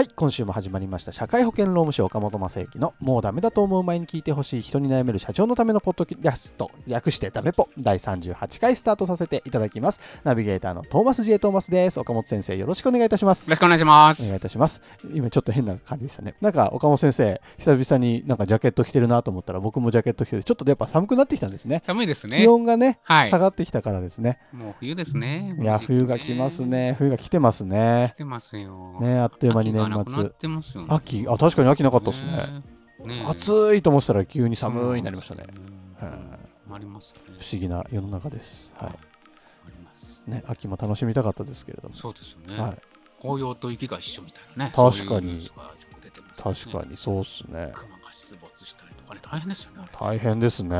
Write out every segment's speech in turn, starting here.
はい今週も始まりました社会保険労務士岡本正幸のもうダメだと思う前に聞いてほしい人に悩める社長のためのポッドキャスト略してダメポ第38回スタートさせていただきますナビゲーターのトーマス J トーマスです岡本先生よろしくお願いいたしますよろしくお願いしまお願いす。いたします今ちょっと変な感じでしたねなんか岡本先生久々になんかジャケット着てるなと思ったら僕もジャケット着てるちょっとやっぱ寒くなってきたんですね寒いですね気。温がね、はい下。がってきたからですねもう冬ですね。いや冬が来ます。ね冬が来てますね来てますよ。ねあっという間に年秋がなくな末ってますよね。秋あ確かに秋なかったですねね。ね暑いと思ってたら急に寒いになりましたね。ありますね。不思議な世の中です。は。い。ね、秋も楽しみたかったですけれども。そうですよね。はい。紅葉と雪が一緒みたいなね。確かにそういうね確かにそうっすね。熊が出没したりとかね、大変ですよね。大変ですね。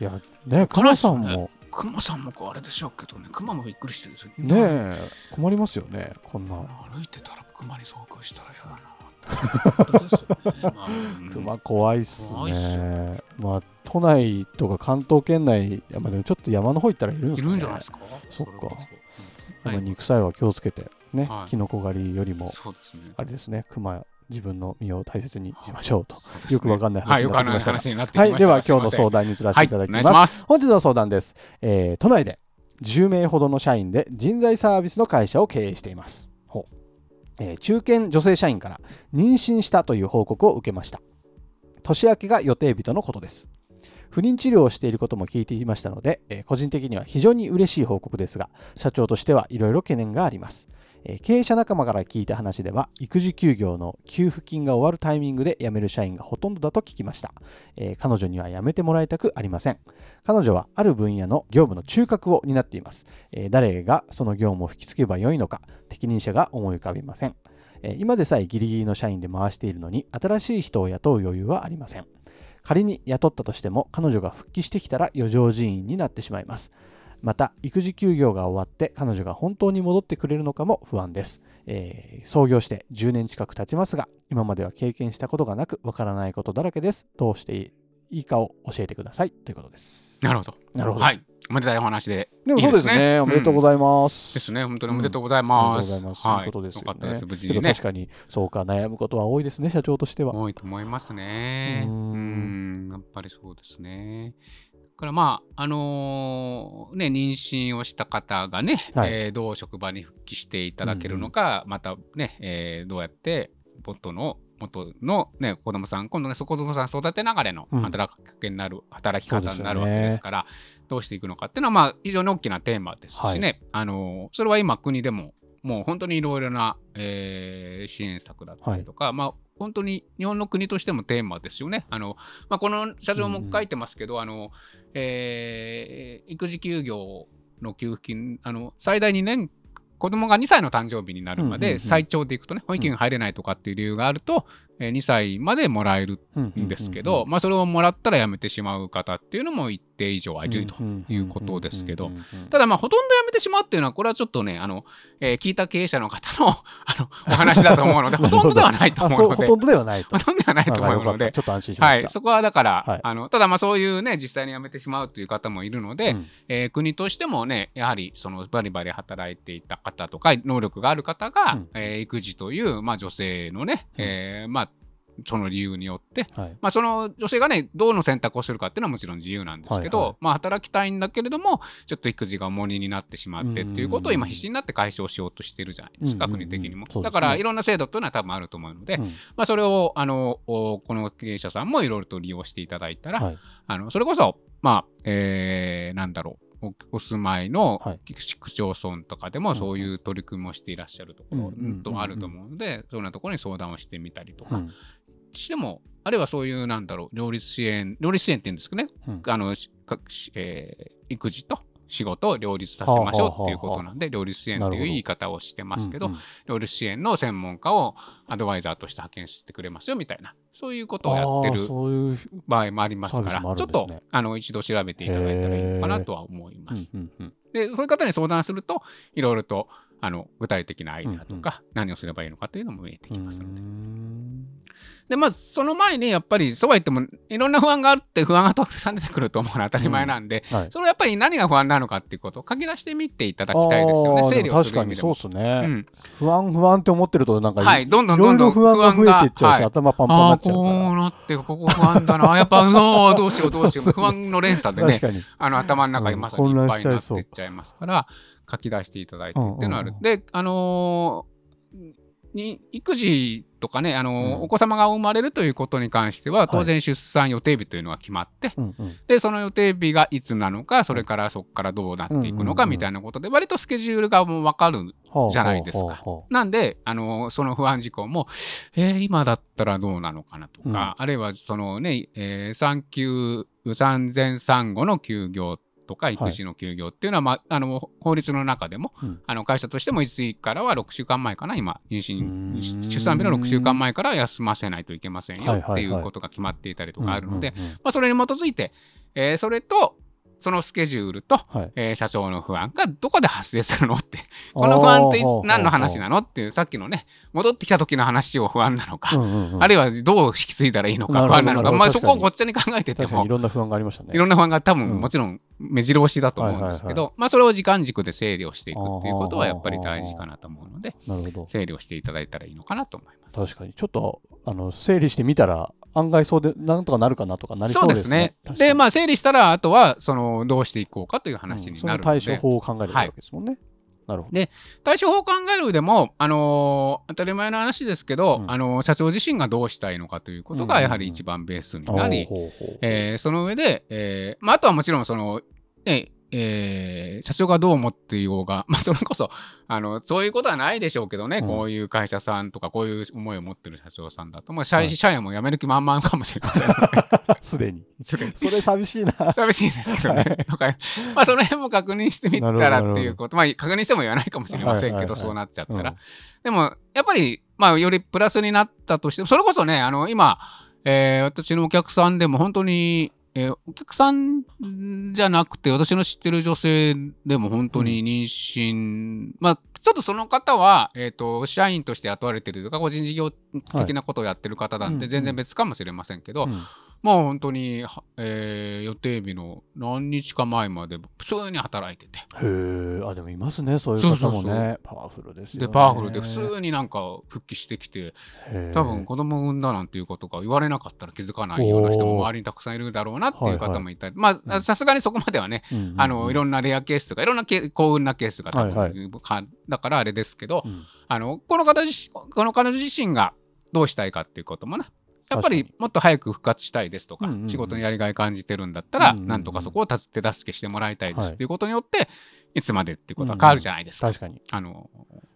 いや、ね、熊さんも、熊さんもこうあれでしょうけどね、熊もびっくりしてるんですよ。ねえ、困りますよね、こんな。歩いてたら熊に遭遇したら嫌だな。本当ですよね まあうん熊怖いっすね。まあ、都内とか関東圏内、いやまあでもちょっと山の方行ったらいるんでいすかね。るんじゃないですか。そっかそ。肉臭いは気をつけて、ねは、いキノコ狩りよりも。あれですね、熊、自分の身を大切にしましょうと。よくわかんないはい、話になってきました。はい、では今日の相談談に移らせていただきます。本日の相談です、えー都内で10名ほどの社員で人材サービスの会社を経営しています。ほうえー中堅女性社員から妊娠したという報告を受けました。年明けが予定日とのことです。不妊治療をしていることも聞いていましたので、えー個人的には非常に嬉しい報告ですが、社長としてはいろいろ懸念があります。経営者仲間から聞いた話では、育児休業の給付金が終わるタイミングで辞める社員がほとんどだと聞きました。えー彼女には辞めてもらいたくありません。彼女はある分野の業務の中核を担っています。えー誰がその業務を引き継げばよいのか、適任者が思い浮かびません。えー今でさえギリギリの社員で回しているのに、新しい人を雇う余裕はありません。仮に雇ったとしても、彼女が復帰してきたら余剰人員になってしまいます。また、育児休業が終わって彼女が本当に戻ってくれるのかも不安です。えー創業して10年近く経ちますが、今までは経験したことがなく、わからないことだらけです。どうしていいかを教えてくださいということです。なるほど。なるほどはい。おめでたいお話で。でもそうですね。おめでとうごいざいます。ですね。本当におめでとうございます。でとうございます。はい。そういうことですよね。よかったです。無事にね確。かに、そうか、悩むことは多いですね、社長としては。多いと思いますね。ううんん。やっぱりそうですね。だからまあ、あのーね、妊娠をした方がね、はい。えーどう職場に復帰していただけるのか、またね、えーどうやって元の元の、ね、子供さん、今度ね、そ子供さん育てながらのうん。働きかけになる、働きそうですよね方になるわけですから、どうしていくのかっていうのは、まあ、非常に大きなテーマですしね、あのーそれは今、国でも、もう本当にいろいろな、えー支援策だったりとか、まあ、本当に日本の国としてもテーマですよね。あのまあ、この社長も書いてますけど、あのえー育児休業の給付金、あの最大2年、子供が2歳の誕生日になるまうんうんうん。で最長でいくとね、保育園に入れないとかっていう理由があると、えー2歳までもらえるんですけど、まあ、それをもらったら辞めてしまう方っていうのも一定以上はいるということですけど、ただまあほとんど辞めてしまうっていうのはこれはちょっとねあの、えー聞いた経営者の方のあのお話だと思うのでほとんどではないと思うのでとんどではないとほ。とんどではないと思うのでちょっと安心しまはした。いそこはだから、はいあのただまあそういうね実際に辞めてしまうという方もいるので、うんえー国としてもねやはりそのバリバリ働いていた方とか能力がある方が、うんえー育児という、まあ、女性のね、うんえーまあその理由によって、はい。まあ、その女性がねどの選択をするかっていうのはもちろん自由なんですけど、はいはい。まあ、働きたいんだけれどもちょっと育児が重荷になってしまってっていうことを今必死になって解消しようとしてるじゃないですか、うんうんうん。国的にも、ね。だからいろんな制度というのは多分あると思うので、うん。まあ、それをあのおこの経営者さんもいろいろと利用していただいたら、はい。あのそれこそまあ、えーなんだろうおお住まいのはい。市区町村とかでもそういう取り組みをしていらっしゃるところとあると思うので、そんなところに相談をしてみたりとか、うんしても、あるいはそういうなんだろう、両立支援、両立支援って言うんですけどね、うん。あのかえー育児と仕事を両立させましょうっていうことなんで、両立支援っていう言い方をしてますけど、うんうん。両立支援の専門家をアドバイザーとして派遣してくれますよみたいな、そういうことをやってる場合もありますから、ちょっとあの一度調べていただいたらいいのかなとは思います。うんうんうん。で、そういう方に相談すると、いろいろとあの具体的なアイデアとか、何をすればいいのかというのも見えてきますので。で、まあ、その前にやっぱり、そうは言っても、いろんな不安があって、不安がたくさん出てくると思うのは当たり前なんで、はい。それはやっぱり何が不安なのかっていうことを書き出してみていただきたいですよね、整理をす確かにそうる意味ですね、うん。不安不安って思ってるとなんかい,、はい、どんどんどんどんろ不安が増えていっちゃうし、はい。頭パンパンになっちゃうかこうなって、ここ不安だな、やっぱ、あーどうしよう、どうしよう、不安の連鎖でらねあの頭の中にまさにいっぱいになっていっちゃいますから、書き出していただいてっていうのはある。うんうん。で、あのーに育児とかね、あのーうん。お子様が生まれるということに関しては、当然出産予定日というのが決まって、うんうん。で、その予定日がいつなのか、それからそこからどうなっていくのかうんうんうん。みたいなことで、割とスケジュールがもう分かるじゃないですか。なんで、あのその不安事項も、えー今だったらどうなのかなとか、あるいはそのね、えー産休、産前産後の休業とか育児の休業っていうのは、まあ、あの法律の中でも、うん。あの会社としてもいつからは6週間前かな、今、妊娠、出産日の6週間前から休ませないといけませんよはいはいはいっていうことが決まっていたりとかあるので、まあ、それに基づいて、えーそれと、そのスケジュールと、はい。えー社長の不安がどこで発生するのって、この不安って何の話なのっていう、さっきのね、戻ってきた時の話を不安なのか、うんうんうん。あるいはどう引き継いだらいいのか不安なのか、まあ、そこをごっちゃに考えててもい、ろんな不安がありましたね。いろんな不安が多うん。分もちろん目白押しだと思うんですけはいど、まあ、それを時間軸で整理をしていくっていうことはやっぱり大事かなと思うので、整理をしていただいたらいいのかなと思います。確かに。ちょっとあの整理してみたら案外そうでなんとかなるかなとかなりそそううでね。ですすね。で、まああ、整理したら、あとは、その、どうしていこうかという話になるので、対処法を考えればいいわけですもんね、なるほど。で対処法を考える上でも、あのー当たり前の話ですけど、うん。あのー社長自身がどうしたいのかということがやはり一番ベースになり、えーその上で、えーまあ、あとはもちろんその、ねえー社長がどう思っていようが、まあ、それこそあのそういうことはないでしょうけどね、うん。こういう会社さんとかこういう思いを持ってる社長さんだと、まあ、社員はい。社員も辞める気満々かもしれませんの すでに。でそれそれ寂しいな。寂しいですけどね。とかまあその辺も確認してみたらっていうこと、まあ確認しても言わないかもしれませんけど、はいはいはい。そうなっちゃったら。うん。でもやっぱり、まあよりプラスになったとしても、それこそね、あの今、えー私のお客さんでも本当に、えーお客さんじゃなくて、私の知ってる女性でも本当に妊娠、まあちょっとその方は、えっ、と、社員として雇われてるとか、個人事業的なことをやってる方なんで、うん。全然別かもしれませんけど、うんまあ本当に、はえー予定日の何日か前まで普通に働いてて、へえあでもいますねそういう方もね。パワフルですよで、ねパワフルで普通になんか復帰してきて、多分子供産んだなんていうことが言われなかったら気づかないような人も周りにたくさんいるだろうなっていう方もいたり、まあさすがにそこまではね、うんあのいろんなレアケースとかいろんなケ幸運なケースが多分、はいかだからあれですけど、うん。あのこの方この彼女自身がどうしたいかっていうこともねやっぱり確もっと早く復活したいですとか、仕事にやりがい感じてるんだったら、なんとかそこを手手助けしてもらいたいですはいっていうことによって、い、つまでっていうことは変わるじゃないですか。確かに。あの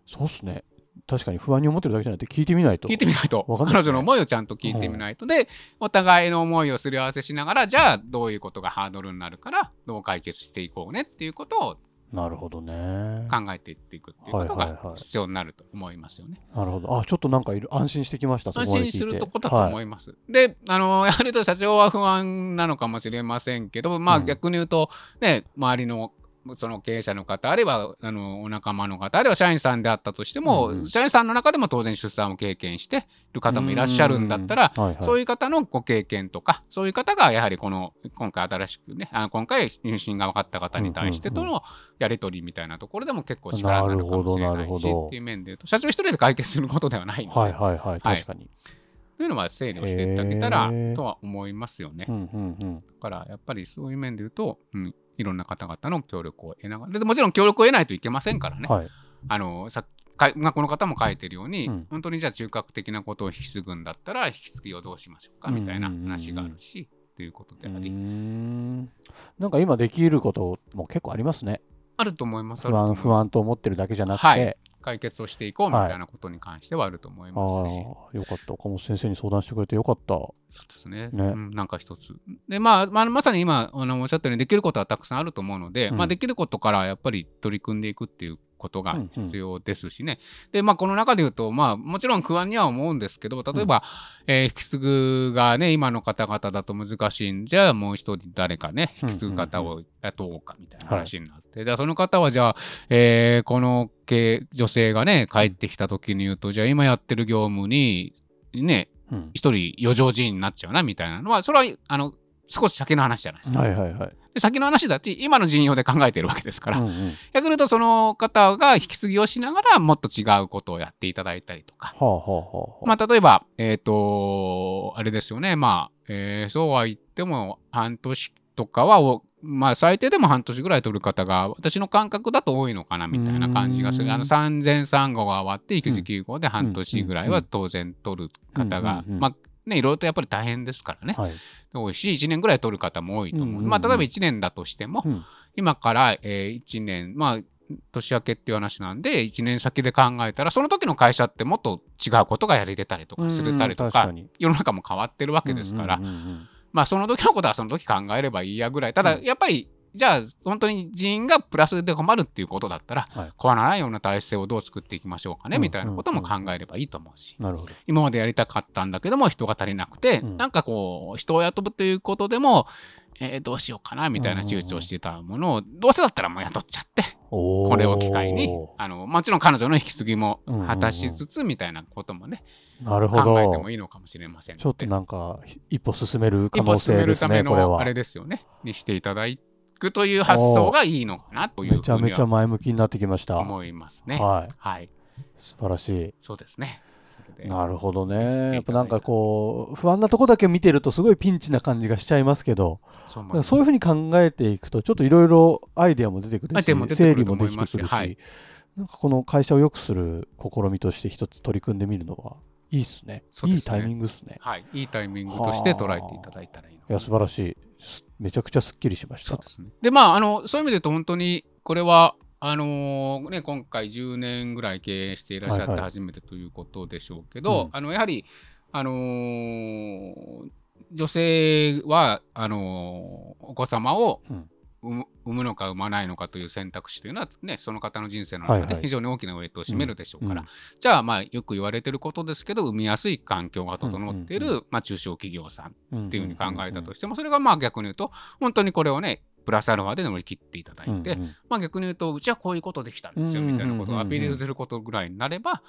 そうっすね。確かに不安に思ってるだけじゃなくて聞いてみないと。聞いてみないと、ね。彼女の思いをちゃんと聞いてみないと、で、お互いの思いをすり合わせしながら、じゃあどういうことがハードルになるから、どう解決していこうねっていうことをなるほどね。考えていっていくっていうことはいはいはい。が必要になると思いますよね。なるほど。あちょっとなんかいる安心してきました安心するとこだと思います。で、あの、やはりと社長は不安なのかもしれませんけど、まあうん。逆に言うと、ね、周りのその経営者の方、あるいはあのお仲間の方、あるいは社員さんであったとしても、うんうん。社員さんの中でも当然出産を経験している方もいらっしゃるんだったら、うんはいはい。そういう方のご経験とか、そういう方がやはりこの今回新しくね、あの今回妊娠が分かった方に対してとうんのやり取りみたいなところでも結構力になるかもしれなないしっていう面で社長一人で解決することではないので、はいはいはい確かに。というのは整理をしていただけたらとは思いますよね。だうんうんうん。からやっぱりそういう面で言うと、うん、いろんな方々の協力を得ながら、でもちろん協力を得ないといけませんからね。はい。あのさかまあ、この方も書いてるように、うん。本当にじゃあ中核的なことを引き継ぐんだったら引き継ぎをどうしましょうかみたいな話があるし、ということであり、ん。なんか今できることも結構ありますね。あると思います。不安不安安と思ってるだけじゃなくて、はい解決をしていこうみたいなことに関してはあると思いますし、ああよかった。岡本先生に相談してくれてよかった。そうですね。ね。うん、なんか一つ。で、まあ、まあ、まさに今、あの、おっしゃったように、できることはたくさんあると思うので、うん。まあ、できることからやっぱり取り組んでいくっていうことがうんうん。必要ですしね。で、まあ、この中で言うと、まあ、もちろん不安には思うんですけど、例えば、えー引き継ぐがね、今の方々だと難しいんじゃあ、もう一人誰かね、引き継ぐ方を雇おうかみたいな話になって、で、その方はじゃあ、えーこの系女性がね、帰ってきた時に言うと、じゃあ今やってる業務に、ね、うん。一人余剰人員になっちゃうなみたいなのはそれはあの少し先の話じゃないですか。はいはいはいで先の話だって今の陣容で考えてるわけですから、うんうん。逆に言うとその方が引き継ぎをしながらもっと違うことをやっていただいたりとか。はあはあはあはあ。まあ、例えば、えっ、と、あれですよね。まあ、えーそうは言っても、半年とかはお、まあ、最低でも半年ぐらい取る方が、私の感覚だと多いのかな、みたいな感じがする。うーんあの、産前産後が終わって、育児休業で半年ぐらいは当然取る方がまあ、ね、いろいろとやっぱり大変ですからね。はい。多いし、1年ぐらい取る方も多いと思う。うんうんうん。まあ、例えば1年だとしても、うん。今から、え1年、まあ、年明けっていう話なんで、1年先で考えたら、その時の会社ってもっと違うことがやれてたりとかするたりとかうん確か、に。世の中も変わってるわけですから。うん、うんうん。まあ、その時のことはその時考えればいいやぐらい。ただ、うん。やっぱり、じゃあ、本当に人員がプラスで困るっていうことだったら、はい。ないような体制をどう作っていきましょうかね、うんみたいなことも考えればいいと思うし。今までやりたかったんだけども人が足りなくて、うん。なんかこう人を雇うということでも、えーどうしようかなみたいな躊躇してたものを、どうせだったらもう雇っちゃってここれを機会にあのもちろん彼女の引き継ぎも果たしつつみたいなこともね、なるほ考えてどもいいのかもしれませんちょっとなんか一歩進める可一歩能進めるため性ですねこれは。のあれですよね。にしていただくという発想がいいのかなというめちゃめちゃ前向きになってきました。思いますね。はい。はい、素晴らしい。そうですね。なるほどね。やっぱなんかこう不安なとこだけ見てるとすごいピンチな感じがしちゃいますけどそうそういうふうに考えていくとちょっといろいろアイデアも出てくるし整理もできてくるし、はい。なんかこの会社を良くする試みとして一つ取り組んでみるのはいいっすね。ね。いいタイミングっすね。はい、いいタイミングとして捉えていただいたらいいいや素晴らしい。すめちゃくちゃすっきりしました。そうですね。で、まあ、あの、そういう意味で言うと、本当に、これは、あのーね、今回10年ぐらい経営していらっしゃって初めてということでしょうけど、うん。あの、やはり、あのー女性は、あのーお子様をうん産むのか産まないのかという選択肢というのは、ね、その方の人生の中はいはい。で非常に大きなウェイトを占めるでしょうから、うんじゃあ、まあ、よく言われてることですけど、産みやすい環境が整っている、うんうんまあ、中小企業さんっっていうふうに考えたとしても、それがまあ逆に言うと、本当にこれをね、プラスアルファで乗り切っていただいて、まあ逆に言うと、うちはこういうことできたんですよみたいなことをアピールすることぐらいになれば、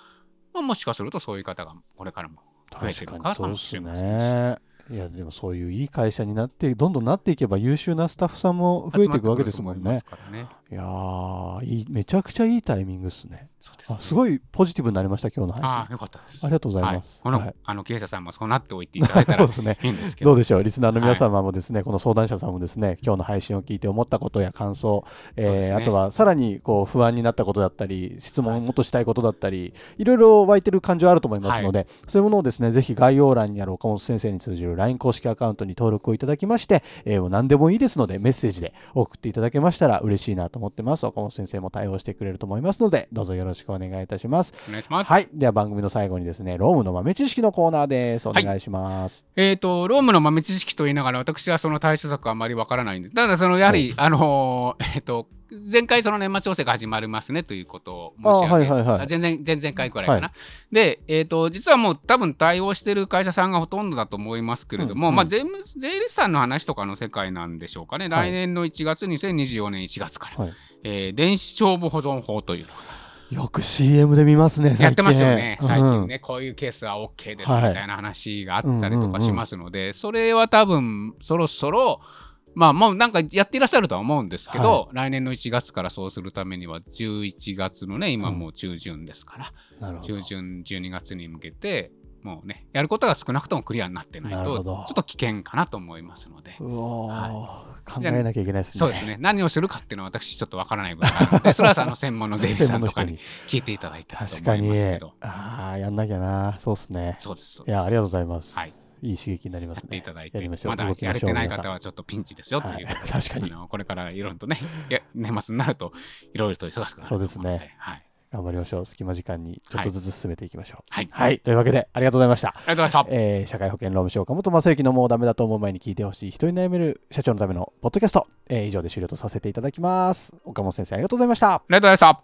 まあ、もしかするとそういう方がこれからも増えてるかもしれませんし。いやでもそういういい会社になってどんどんなっていけば優秀なスタッフさんも増えていくわけですもんね集まって。くると思いますからね。いやーいいめちゃくちゃいいタイミングですね。そうですねあすごいポジティブになりました今日の配信。ああ、あよかったです。りがとうございます。はい、この、はいあの経営者さんもそうなっておいていただいたらそうですね。いいんですけど。どうでしょうリスナーの皆様もですね、この相談者さんもですね今日の配信を聞いて思ったことや感想、えーねあとはさらにこう不安になったことだったり質問をもっとしたいことだったり、い、ろいろ湧いてる感情あると思いますので、そういうものをですねぜひ概要欄にある岡本先生に通じる LINE 公式アカウントに登録をいただきまして、えーもう何でもいいですのでメッセージで送っていただけましたら嬉しいなと思ってます。岡本先生も対応してくれると思いますのでどうぞよろしくお願いいたします。お願いします。はい。では番組の最後にですねロームの豆知識のコーナーです。お願いします、えー、とロームの豆知識と言いながら私はその対処策はあまりわからないんです。ただそのやはり、あのーえっ、と前回その年末調整が始まりますねということを申し上げあはいはいはい。あ前々前々回くらいかな。はで、えー、と実はもう多分対応してる会社さんがほとんどだと思いますけれども、うんうん。まあ、税務税理士さんの話とかの世界なんでしょうかね、はい。来年の1月2024年1月から、はい。えー電子帳簿保存法というのが。よく CM で見ますね最近。やってますよね、最近うんね、こういうケースは OK ですはい。みたいな話があったりとかしますので、それは多分そろそろ、まあもうなんかやっていらっしゃるとは思うんですけど、来年の1月からそうするためには、11月のね、今もう中旬ですから、なるほど。中旬12月に向けて、もうね、やることが少なくともクリアになってないと、ちょっと危険かなと思いますので。は考えなきゃいけないですね。そうですね。何をするかっていうのは私ちょっとわからない部分があるので それはあの専門の税理士専さんとかに聞いていただいたらと確かに思いますけど。ああやんなきゃな。そうですね。そうですそうです。いやありがとうございます、はいいい刺激になりまやってすねいただいてやりましょうまだ動きましょうやれてない方はちょっとピンチですよというはい確かにあのこれからいろいろとね年末になるといろいろと忙しくなるそうですねはい、頑張りましょう。隙間時間にちょっとずつ進めていきましょう。はいはい。というわけで、ありがとうございました。ありがとうございました。えー社会保険労務士岡本正幸のもうダメだと思う前に聞いてほしい人に悩める社長のためのポッドキャスト、えー以上で終了とさせていただきます。岡本先生ありがとうございました。ありがとうございました。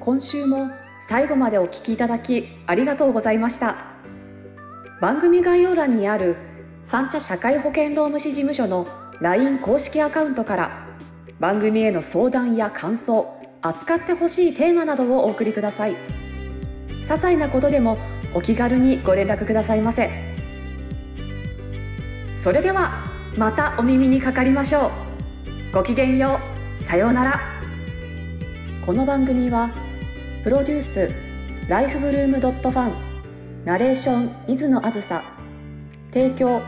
今週も最後までお聞きいただきありがとうございました。番組概要欄にある三茶社会保険労務士事務所の LINE 公式アカウントから番組への相談や感想扱ってほしいテーマなどをお送りください。些細なことでもお気軽にご連絡くださいませ。それではまたお耳にかかりましょう。ごきげんよう。さようなら。この番組はプロデュースライフブルームドットファンナレーション水野あずさ提供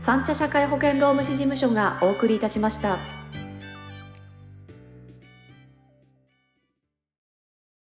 三茶社会保険労務士事務所がお送りいたしました。